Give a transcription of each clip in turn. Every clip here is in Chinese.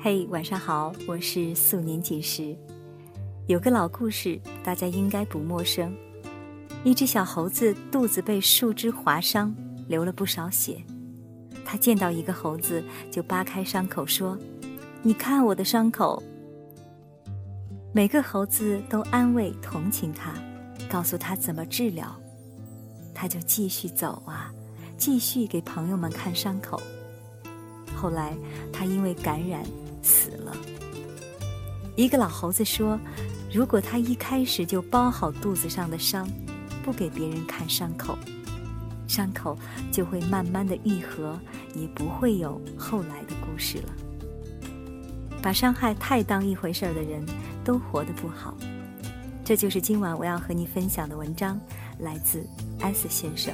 嘿，晚上好，我是素年锦时。有个老故事，大家应该不陌生。一只小猴子肚子被树枝划伤，流了不少血。他见到一个猴子，就扒开伤口说：“你看我的伤口。”每个猴子都安慰同情他，告诉他怎么治疗。他就继续走啊，继续给朋友们看伤口。后来，他因为感染。死了。一个老猴子说：“如果他一开始就包好肚子上的伤，不给别人看伤口，伤口就会慢慢的愈合，也不会有后来的故事了。把伤害太当一回事儿的人，都活得不好。”这就是今晚我要和你分享的文章，来自 S 先生。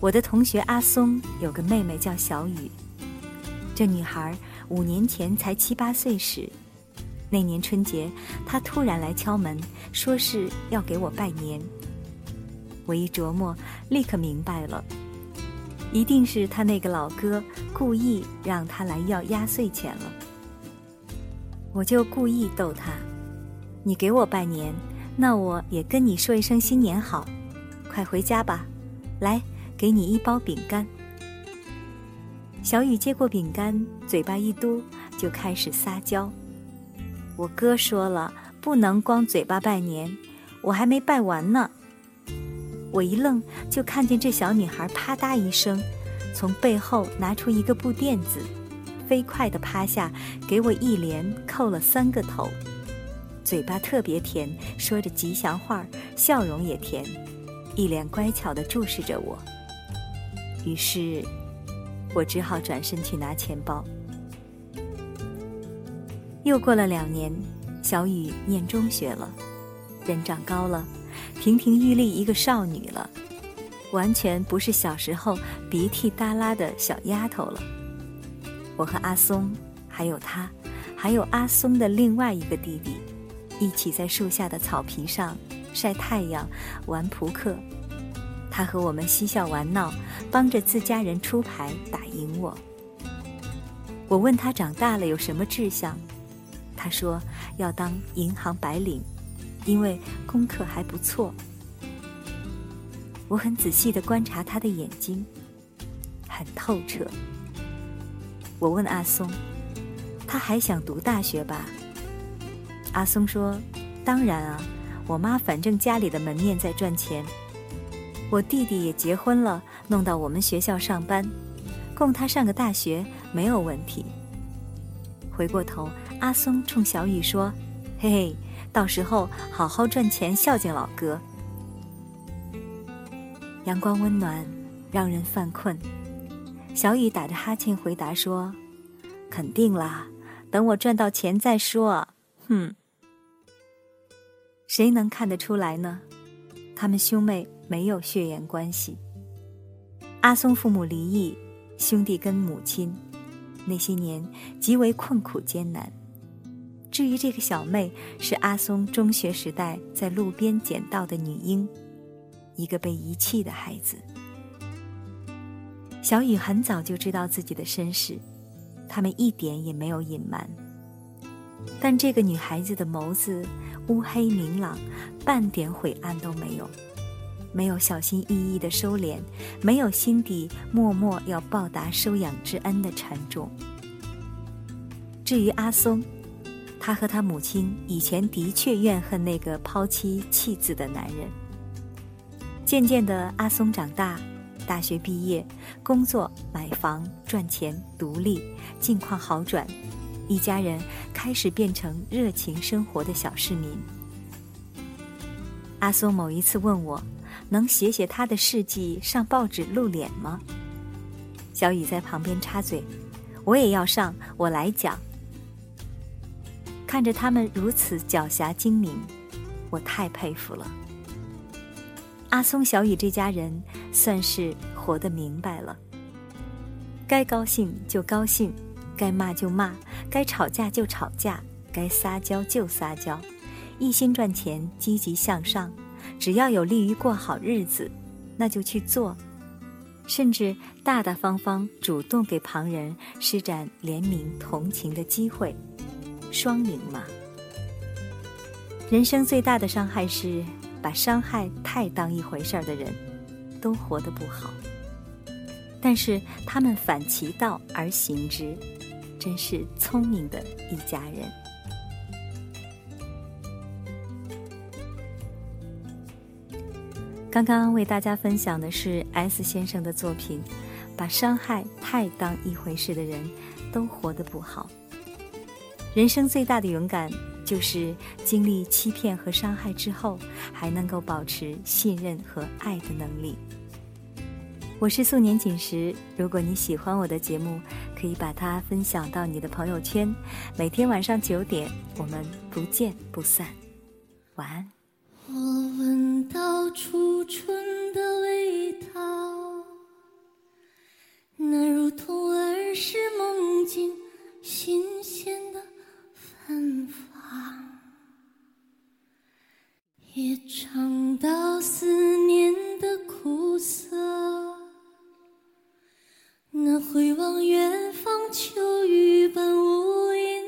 我的同学阿松有个妹妹叫小雨。这女孩五年前才七八岁时，那年春节，她突然来敲门，说是要给我拜年。我一琢磨，立刻明白了，一定是他那个老哥故意让他来要压岁钱了。我就故意逗他：“你给我拜年，那我也跟你说一声新年好，快回家吧，来，给你一包饼干。”小雨接过饼干，嘴巴一嘟，就开始撒娇。我哥说了，不能光嘴巴拜年，我还没拜完呢。我一愣，就看见这小女孩啪嗒一声，从背后拿出一个布垫子，飞快地趴下，给我一连叩了三个头，嘴巴特别甜，说着吉祥话，笑容也甜，一脸乖巧地注视着我。于是。我只好转身去拿钱包。又过了两年，小雨念中学了，人长高了，亭亭玉立一个少女了，完全不是小时候鼻涕耷拉的小丫头了。我和阿松，还有她，还有阿松的另外一个弟弟，一起在树下的草坪上晒太阳、玩扑克。他和我们嬉笑玩闹，帮着自家人出牌打赢我。我问他长大了有什么志向，他说要当银行白领，因为功课还不错。我很仔细地观察他的眼睛，很透彻。我问阿松，他还想读大学吧？阿松说：“当然啊，我妈反正家里的门面在赚钱。”我弟弟也结婚了，弄到我们学校上班，供他上个大学没有问题。回过头，阿松冲小雨说：“嘿嘿，到时候好好赚钱，孝敬老哥。”阳光温暖，让人犯困。小雨打着哈欠回答说：“肯定啦，等我赚到钱再说。”哼，谁能看得出来呢？他们兄妹。没有血缘关系。阿松父母离异，兄弟跟母亲那些年极为困苦艰难。至于这个小妹，是阿松中学时代在路边捡到的女婴，一个被遗弃的孩子。小雨很早就知道自己的身世，他们一点也没有隐瞒。但这个女孩子的眸子乌黑明朗，半点晦暗都没有。没有小心翼翼的收敛，没有心底默默要报答收养之恩的沉重。至于阿松，他和他母亲以前的确怨恨那个抛妻弃子的男人。渐渐的，阿松长大，大学毕业，工作、买房、赚钱、独立，境况好转，一家人开始变成热情生活的小市民。阿松某一次问我。能写写他的事迹上报纸露脸吗？小雨在旁边插嘴：“我也要上，我来讲。”看着他们如此狡黠精明，我太佩服了。阿松、小雨这家人算是活得明白了。该高兴就高兴，该骂就骂，该吵架就吵架，该撒娇就撒娇，一心赚钱，积极向上。只要有利于过好日子，那就去做。甚至大大方方主动给旁人施展怜悯同情的机会，双赢嘛。人生最大的伤害是把伤害太当一回事儿的人，都活得不好。但是他们反其道而行之，真是聪明的一家人。刚刚为大家分享的是 S 先生的作品，把伤害太当一回事的人，都活得不好。人生最大的勇敢，就是经历欺骗和伤害之后，还能够保持信任和爱的能力。我是素年锦时，如果你喜欢我的节目，可以把它分享到你的朋友圈。每天晚上九点，我们不见不散。晚安。我到初春的味道，那如同儿时梦境新鲜的芬芳，也尝到思念的苦涩，那回望远方秋雨般无垠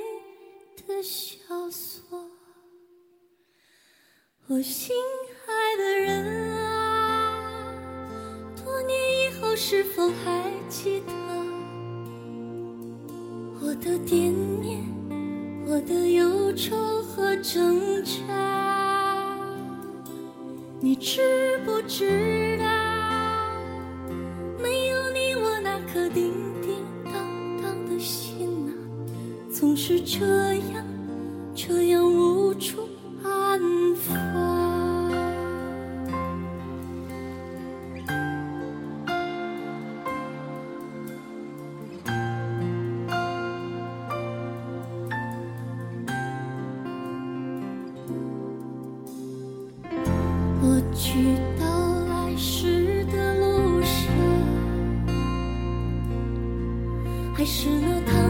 的萧索。我心是否还记得我的惦念，我的忧愁和挣扎？你知不知道，没有你，我那颗叮叮当当的心啊，总是这样，还是那趟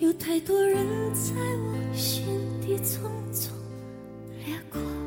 有太多人在我心底匆匆掠过。